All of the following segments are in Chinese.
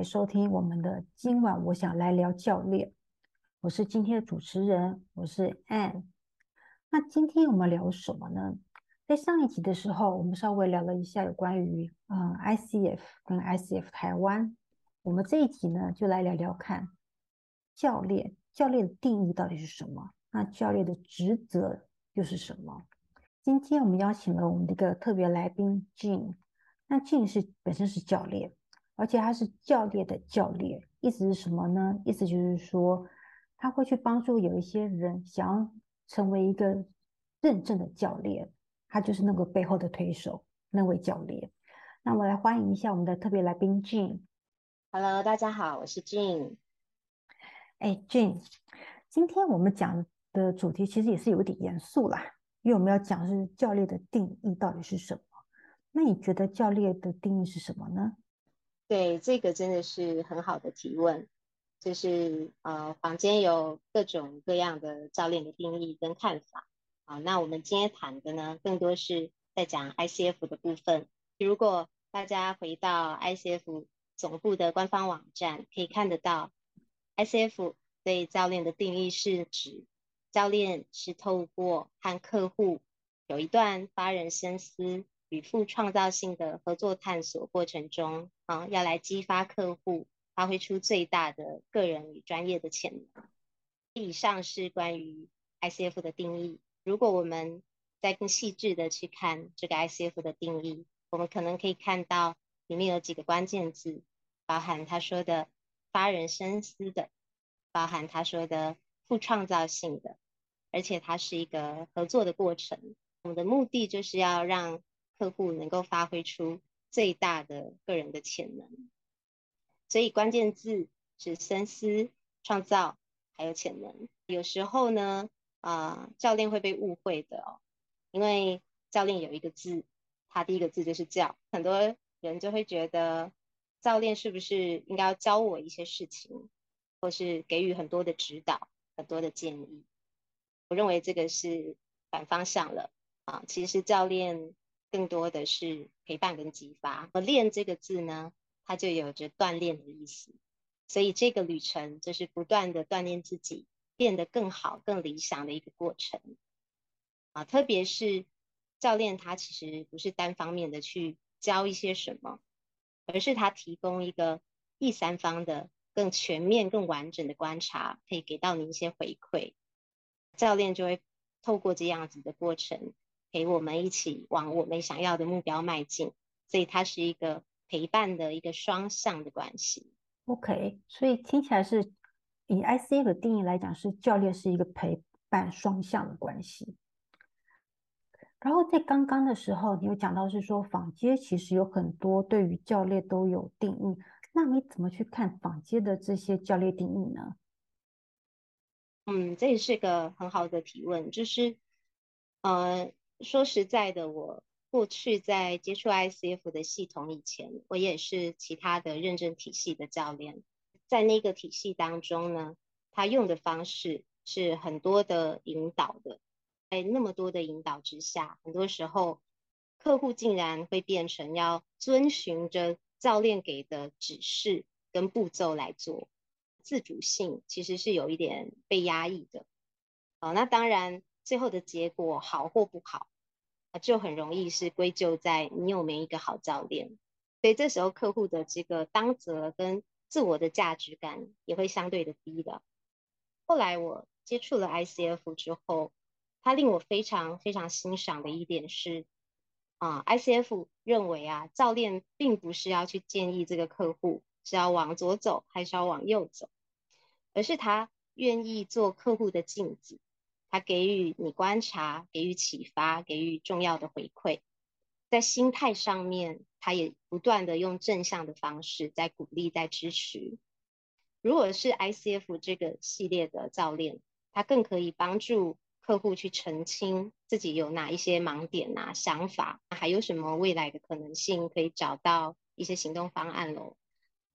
来收听我们的今晚我想来聊教练，我是今天的主持人，我是 Ann。那今天我们聊什么呢？在上一集的时候，我们稍微聊了一下有关于嗯 ICF 跟 ICF 台湾。我们这一集呢，就来聊聊看教练，教练的定义到底是什么？那教练的职责又是什么？今天我们邀请了我们的一个特别来宾 Jean。那 Jean 是本身是教练，而且他是教练的教练，意思是什么呢？意思就是说，他会去帮助有一些人想要成为一个认证的教练，他就是那个背后的推手，那位教练。那我们来欢迎一下我们的特别来宾 Gene。Hello，大家好，我是 Gene。哎，Gene，今天我们讲的主题其实也是有点严肃啦，因为我们要讲是教练的定义到底是什么。那你觉得教练的定义是什么呢？对，这个真的是很好的提问。就是呃，坊间有各种各样的教练的定义跟看法啊。那我们今天谈的呢，更多是在讲 ICF 的部分。如果大家回到 ICF 总部的官方网站，可以看得到，ICF 对教练的定义是指教练是透过和客户有一段发人深思。与富创造性的合作探索过程中，啊，要来激发客户发挥出最大的个人与专业的潜能。以上是关于 ICF 的定义。如果我们再更细致的去看这个 ICF 的定义，我们可能可以看到里面有几个关键字，包含他说的发人深思的，包含他说的富创造性的，而且它是一个合作的过程。我们的目的就是要让客户能够发挥出最大的个人的潜能，所以关键字是深思、创造还有潜能。有时候呢，啊、教练会被误会的哦，因为教练有一个字，他第一个字就是教，很多人就会觉得教练是不是应该要教我一些事情，或是给予很多的指导、很多的建议。我认为这个是反方向了啊，其实教练。更多的是陪伴跟激发，而练这个字呢，它就有着锻炼的意思，所以这个旅程就是不断的锻炼自己，变得更好、更理想的一个过程啊。特别是教练，他其实不是单方面的去教一些什么，而是他提供一个第三方的更全面、更完整的观察，可以给到你一些回馈。教练就会透过这样子的过程。陪我们一起往我们想要的目标迈进，所以它是一个陪伴的一个双向的关系。OK，所以听起来是以 ICF 的定义来讲，是教练是一个陪伴双向的关系。然后在刚刚的时候，你有讲到是说坊街其实有很多对于教练都有定义，那你怎么去看坊街的这些教练定义呢？嗯，这也是个很好的提问，就是呃。说实在的，我过去在接触 ICF 的系统以前，我也是其他的认证体系的教练。在那个体系当中呢，他用的方式是很多的引导的。在那么多的引导之下，很多时候客户竟然会变成要遵循着教练给的指示跟步骤来做，自主性其实是有一点被压抑的。好，那当然。最后的结果好或不好，就很容易是归咎在你有没有一个好教练。所以这时候客户的这个当责跟自我的价值感也会相对的低的。后来我接触了 ICF 之后，他令我非常非常欣赏的一点是，啊，ICF 认为啊，教练并不是要去建议这个客户是要往左走还是要往右走，而是他愿意做客户的镜子。他给予你观察，给予启发，给予重要的回馈，在心态上面，他也不断的用正向的方式在鼓励，在支持。如果是 ICF 这个系列的教练，他更可以帮助客户去澄清自己有哪一些盲点啊、想法，还有什么未来的可能性，可以找到一些行动方案喽。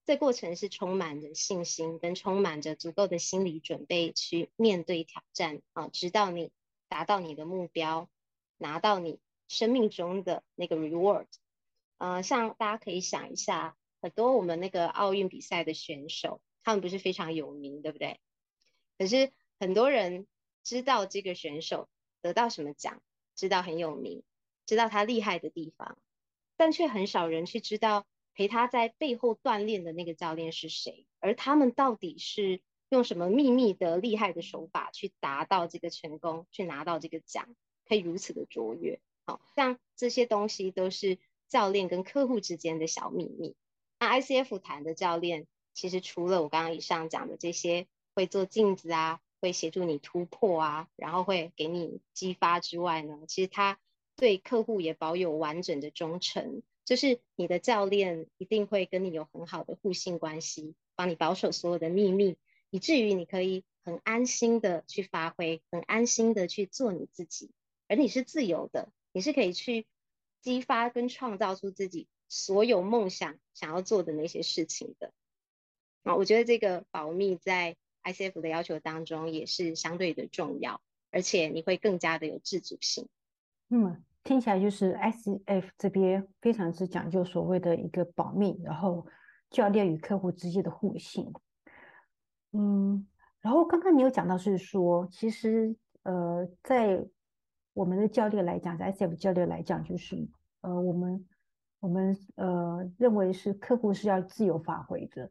这过程是充满着信心，跟充满着足够的心理准备去面对挑战啊，直到你达到你的目标，拿到你生命中的那个 reward。呃，像大家可以想一下，很多我们那个奥运比赛的选手，他们不是非常有名，对不对？可是很多人知道这个选手得到什么奖，知道很有名，知道他厉害的地方，但却很少人去知道陪他在背后锻炼的那个教练是谁，而他们到底是用什么秘密的厉害的手法去达到这个成功，去拿到这个奖，可以如此的卓越。好像这些东西都是教练跟客户之间的小秘密。那 ICF 谈的教练，其实除了我刚刚以上讲的这些，会做镜子啊，会协助你突破啊，然后会给你激发之外呢，其实他对客户也保有完整的忠诚。就是你的教练一定会跟你有很好的互信关系，帮你保守所有的秘密，以至于你可以很安心的去发挥，很安心的去做你自己，而你是自由的。你是可以去激发跟创造出自己所有梦想想要做的那些事情的啊，我觉得这个保密在 ICF 的要求当中也是相对的重要，而且你会更加的有自主性。嗯，听起来就是 S F 这边非常之讲究所谓的一个保密，然后教练与客户之间的互信。嗯，然后刚刚你有讲到是说，其实呃在我们的教练来讲，在 S F 教练来讲，就是呃，我们我们呃认为是客户是要自由发挥的。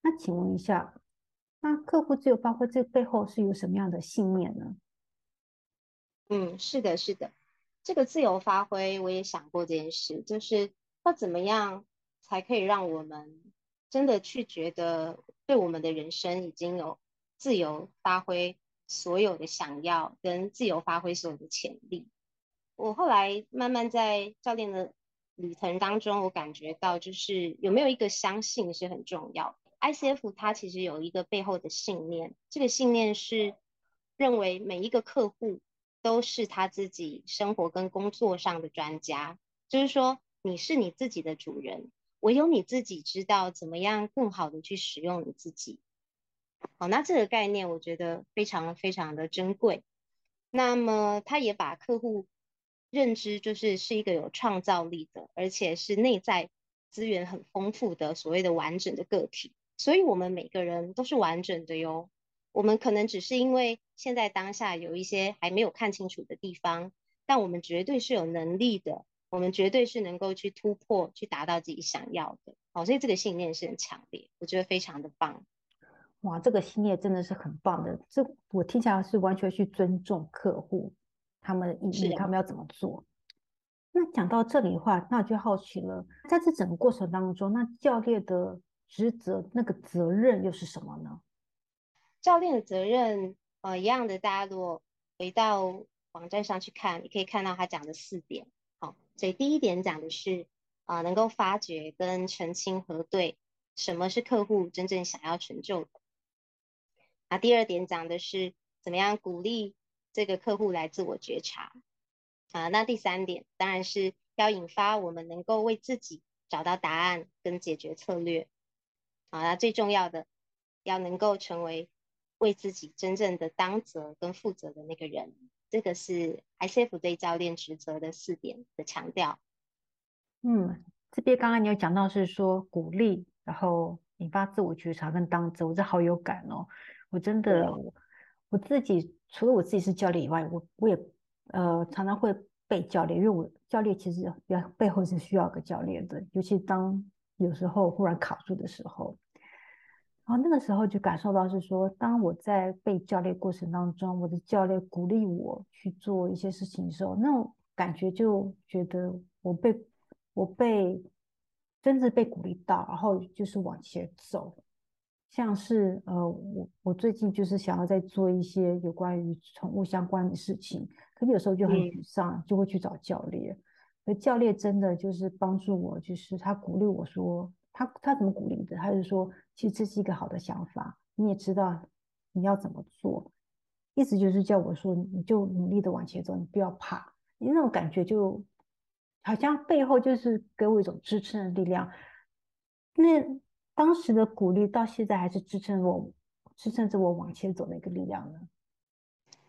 那请问一下，那客户自由发挥这背后是有什么样的信念呢？嗯，是的，是的，这个自由发挥，我也想过这件事，就是要怎么样才可以让我们真的去觉得，对我们的人生已经有自由发挥。所有的想要跟自由发挥所有的潜力，我后来慢慢在教练的旅程当中，我感觉到就是有没有一个相信是很重要。ICF 它其实有一个背后的信念，这个信念是认为每一个客户都是他自己生活跟工作上的专家，就是说你是你自己的主人，唯有你自己知道怎么样更好的去使用你自己。好，那这个概念我觉得非常非常的珍贵。那么，他也把客户认知就是是一个有创造力的，而且是内在资源很丰富的所谓的完整的个体。所以，我们每个人都是完整的哟。我们可能只是因为现在当下有一些还没有看清楚的地方，但我们绝对是有能力的。我们绝对是能够去突破，去达到自己想要的。好，所以这个信念是很强烈，我觉得非常的棒。哇，这个信念真的是很棒的。这我听起来是完全去尊重客户，他们的意义，他们要怎么做。那讲到这里的话，那我就好奇了，在这整个过程当中，那教练的职责，那个责任又是什么呢？教练的责任，呃，一样的，大家如果回到网站上去看，你可以看到他讲的四点。好，所以第一点讲的是，啊、能够发掘跟澄清核对什么是客户真正想要成就的。那第二点讲的是怎么样鼓励这个客户来自我觉察啊。那第三点当然是要引发我们能够为自己找到答案跟解决策略啊。那最重要的要能够成为为自己真正的当责跟负责的那个人。这个是 ICF 对教练职责的四点的强调。嗯，这边刚刚你有讲到是说鼓励，然后引发自我觉察跟当责，我这好有感哦。我真的，我自己除了我自己是教练以外，我我也呃常常会被教练，因为我教练其实要背后是需要个教练的，尤其当有时候忽然卡住的时候，然后那个时候就感受到是说，当我在被教练过程当中，我的教练鼓励我去做一些事情的时候，那种感觉就觉得我被我被真的被鼓励到，然后就是往前走。像是呃，我我最近就是想要再做一些有关于宠物相关的事情，可是有时候就很沮丧，嗯、就会去找教练。而教练真的就是帮助我，就是他鼓励我说，他他怎么鼓励的？他就说，其实这是一个好的想法，你也知道你要怎么做，意思就是叫我说，你就努力的往前走，你不要怕。你那种感觉就好像背后就是给我一种支撑的力量。那。当时的鼓励到现在还是支撑我，支撑着我往前走的一个力量呢。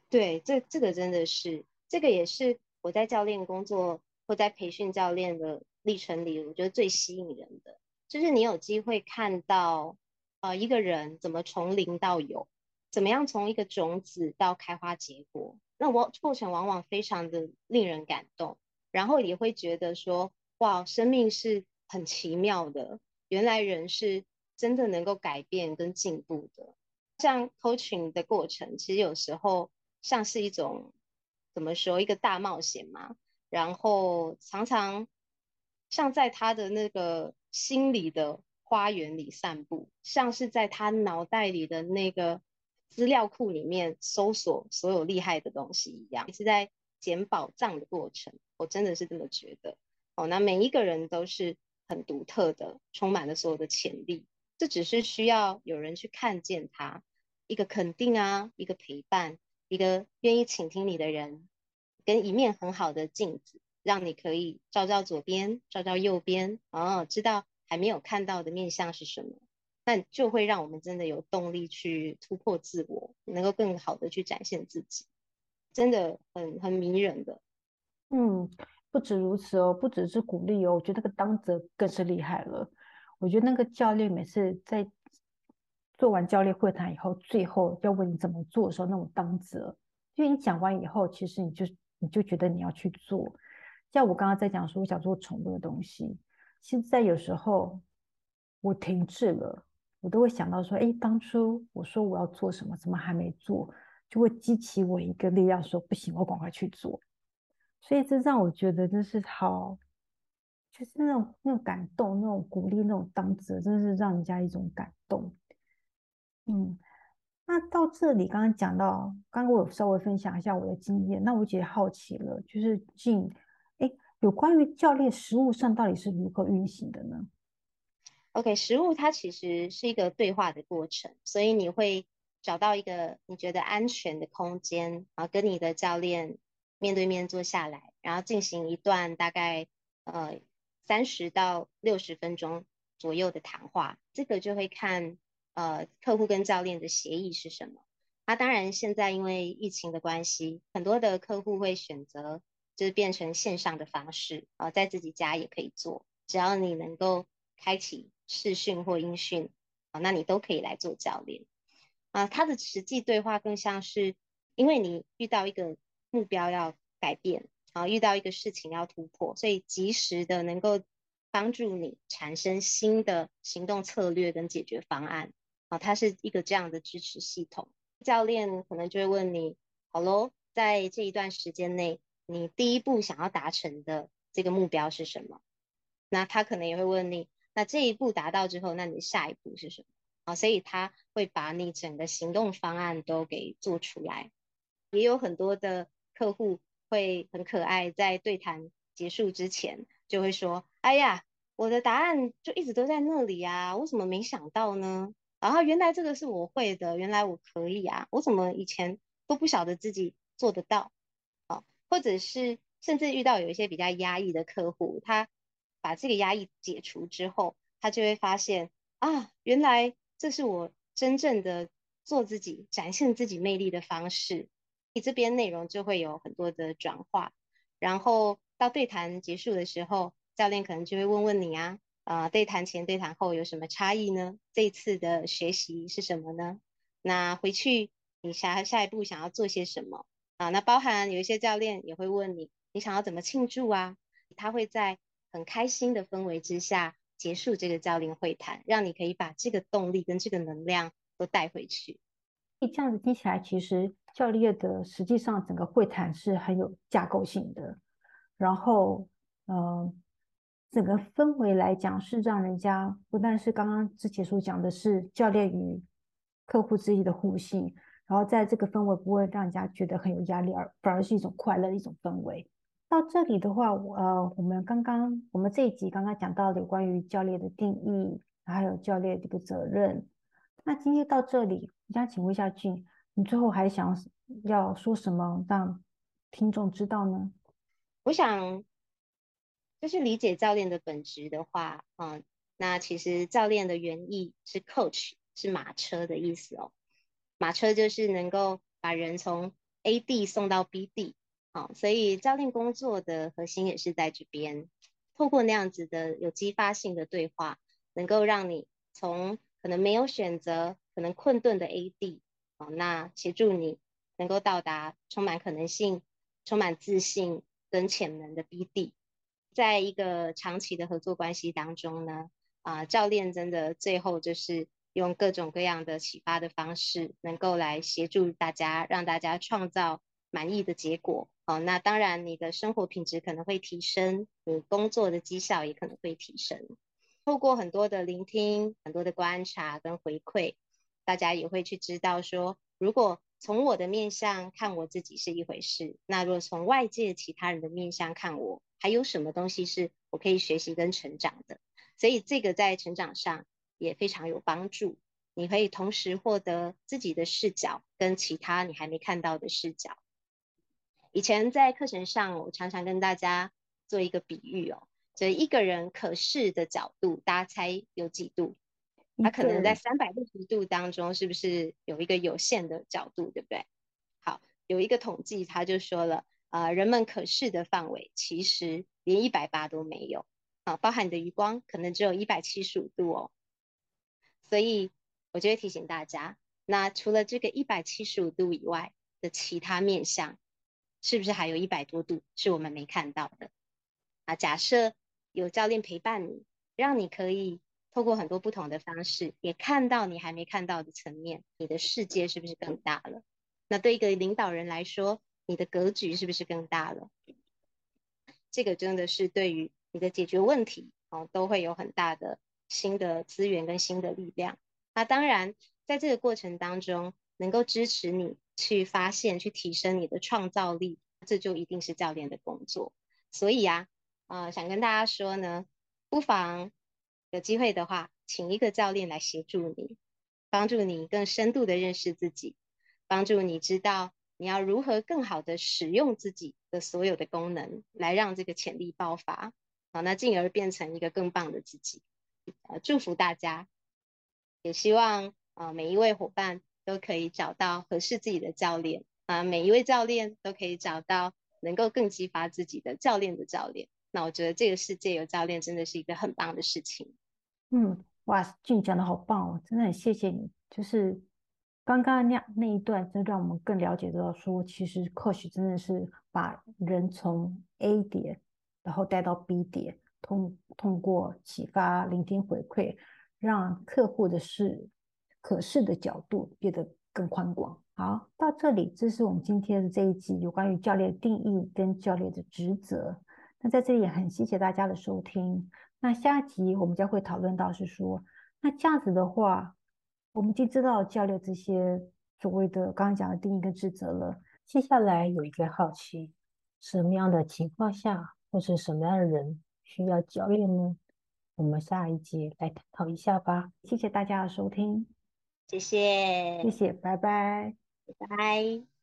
对，这这个真的是，这个也是我在教练工作或在培训教练的历程里，我觉得最吸引人的，就是你有机会看到，呃，一个人怎么从零到有，怎么样从一个种子到开花结果，那我过程往往非常的令人感动，然后也会觉得说，哇，生命是很奇妙的，原来人是真的能够改变跟进步的。像 coaching 的过程，其实有时候像是一种怎么说，一个大冒险嘛，然后常常像在他的那个。心里的花园里散步，像是在他脑袋里的那个资料库里面搜索所有厉害的东西一样，是在捡宝藏的过程。我真的是这么觉得。哦，那每一个人都是很独特的，充满了所有的潜力。这只是需要有人去看见他，一个肯定啊，一个陪伴，一个愿意倾听你的人，跟一面很好的镜子。让你可以照照左边，照照右边，哦，知道还没有看到的面相是什么，那就会让我们真的有动力去突破自我，能够更好的去展现自己，真的很很迷人的。嗯，不止如此哦，不只是鼓励哦，我觉得那个当责更是厉害了。我觉得那个教练每次在做完教练会谈以后，最后要问你怎么做的时候，那种当责，因为你讲完以后，其实你就你就觉得你要去做。像我刚刚在讲说，我想做宠物的东西。现在有时候我停滞了，我都会想到说，哎，当初我说我要做什么，怎么还没做？就会激起我一个力量，说不行，我赶快去做。所以这让我觉得真是好，就是那种那种感动，那种鼓励，那种当责，真是让人家一种感动。嗯，那到这里刚刚讲到，刚刚我有稍微分享一下我的经验，那我觉得好奇了，就是进。有关于教练实物上到底是如何运行的呢？OK，实物它其实是一个对话的过程，所以你会找到一个你觉得安全的空间然后，跟你的教练面对面坐下来，然后进行一段大概呃三十到六十分钟左右的谈话。这个就会看呃客户跟教练的协议是什么。那、啊、当然现在因为疫情的关系，很多的客户会选择。就是变成线上的方式啊，在自己家也可以做，只要你能够开启视讯或音讯啊，那你都可以来做教练啊。他的实际对话更像是，因为你遇到一个目标要改变啊，遇到一个事情要突破，所以及时的能够帮助你产生新的行动策略跟解决方案啊。它是一个这样的支持系统。教练可能就会问你，好喽，在这一段时间内。你第一步想要达成的这个目标是什么？那他可能也会问你，那这一步达到之后，那你下一步是什么？啊，所以他会把你整个行动方案都给做出来。也有很多的客户会很可爱，在对谈结束之前就会说：“哎呀，我的答案就一直都在那里呀，我怎么没想到呢？然后原来这个是我会的，原来我可以啊，我怎么以前都不晓得自己做得到？”或者是甚至遇到有一些比较压抑的客户，他把这个压抑解除之后，他就会发现啊，原来这是我真正的做自己、展现自己魅力的方式。你这边内容就会有很多的转化，然后到对谈结束的时候，教练可能就会问问你啊，啊、呃，对谈前、对谈后有什么差异呢？这次的学习是什么呢？那回去你下下一步想要做些什么？啊，那包含有一些教练也会问你，你想要怎么庆祝啊？他会在很开心的氛围之下结束这个教练会谈，让你可以把这个动力跟这个能量都带回去。这样子听起来，其实教练的实际上整个会谈是很有架构性的，然后，嗯、呃，整个氛围来讲是让人家不但是刚刚之前所讲的是教练与客户之间的互信。然后在这个氛围不会让人家觉得很有压力，而反而是一种快乐的一种氛围。到这里的话，我呃，我们刚刚我们这一集刚刚讲到的有关于教练的定义，还有教练这个责任。那今天到这里，我想请问一下俊，你最后还想要说什么让听众知道呢？我想就是理解教练的本质的话，嗯，那其实教练的原意是 coach，是马车的意思哦。马车就是能够把人从 A 地送到 B 地，好，所以教练工作的核心也是在这边，透过那样子的有激发性的对话，能够让你从可能没有选择、可能困顿的 A 地，哦，那协助你能够到达充满可能性、充满自信跟潜能的 B 地。在一个长期的合作关系当中呢，啊、教练真的最后就是用各种各样的启发的方式，能够来协助大家，让大家创造满意的结果。哦，那当然你的生活品质可能会提升，你工作的绩效也可能会提升。透过很多的聆听、很多的观察跟回馈，大家也会去知道说，如果从我的面相看我自己是一回事，那如果从外界其他人的面相看我，还有什么东西是我可以学习跟成长的？所以这个在成长上也非常有帮助。你可以同时获得自己的视角跟其他你还没看到的视角。以前在课程上，我常常跟大家做一个比喻哦，就一个人可视的角度，大家猜有几度？他可能在三百六十度当中，是不是有一个有限的角度，对不对？好，有一个统计，他就说了。啊、呃，人们可视的范围其实连一百八都没有啊，包含你的余光可能只有一百七十五度哦。所以我就会提醒大家，那除了这个一百七十五度以外的其他面向，是不是还有一百多度是我们没看到的？啊，假设有教练陪伴你，让你可以透过很多不同的方式，也看到你还没看到的层面，你的世界是不是更大了？那对一个领导人来说，你的格局是不是更大了？这个真的是对于你的解决问题哦，都会有很大的新的资源跟新的力量。那当然，在这个过程当中，能够支持你去发现、去提升你的创造力，这就一定是教练的工作。所以啊，啊、呃，想跟大家说呢，不妨有机会的话，请一个教练来协助你，帮助你更深度的认识自己，帮助你知道。你要如何更好的使用自己的所有的功能，来让这个潜力爆发？好，那进而变成一个更棒的自己。呃，祝福大家，也希望呃每一位伙伴都可以找到合适自己的教练啊，每一位教练都可以找到能够更激发自己的教练的教练。那我觉得这个世界有教练真的是一个很棒的事情。嗯，哇，俊讲的好棒哦，真的很谢谢你，就是。刚刚那那一段，就让我们更了解到说，其实 Coach 真的是把人从 A 点，然后带到 B 点，通通过启发、聆听、回馈，让客户的视可视的角度变得更宽广。好，到这里，这是我们今天的这一集有关于教练定义跟教练的职责。那在这里也很谢谢大家的收听。那下一集我们将会讨论到是说，那这样子的话。我们已经知道教练这些所谓的刚刚讲的定义跟职责了。接下来有一个好奇，什么样的情况下或是什么样的人需要教练呢？我们下一节来探讨一下吧。谢谢大家的收听，谢谢，谢谢，拜拜，拜拜。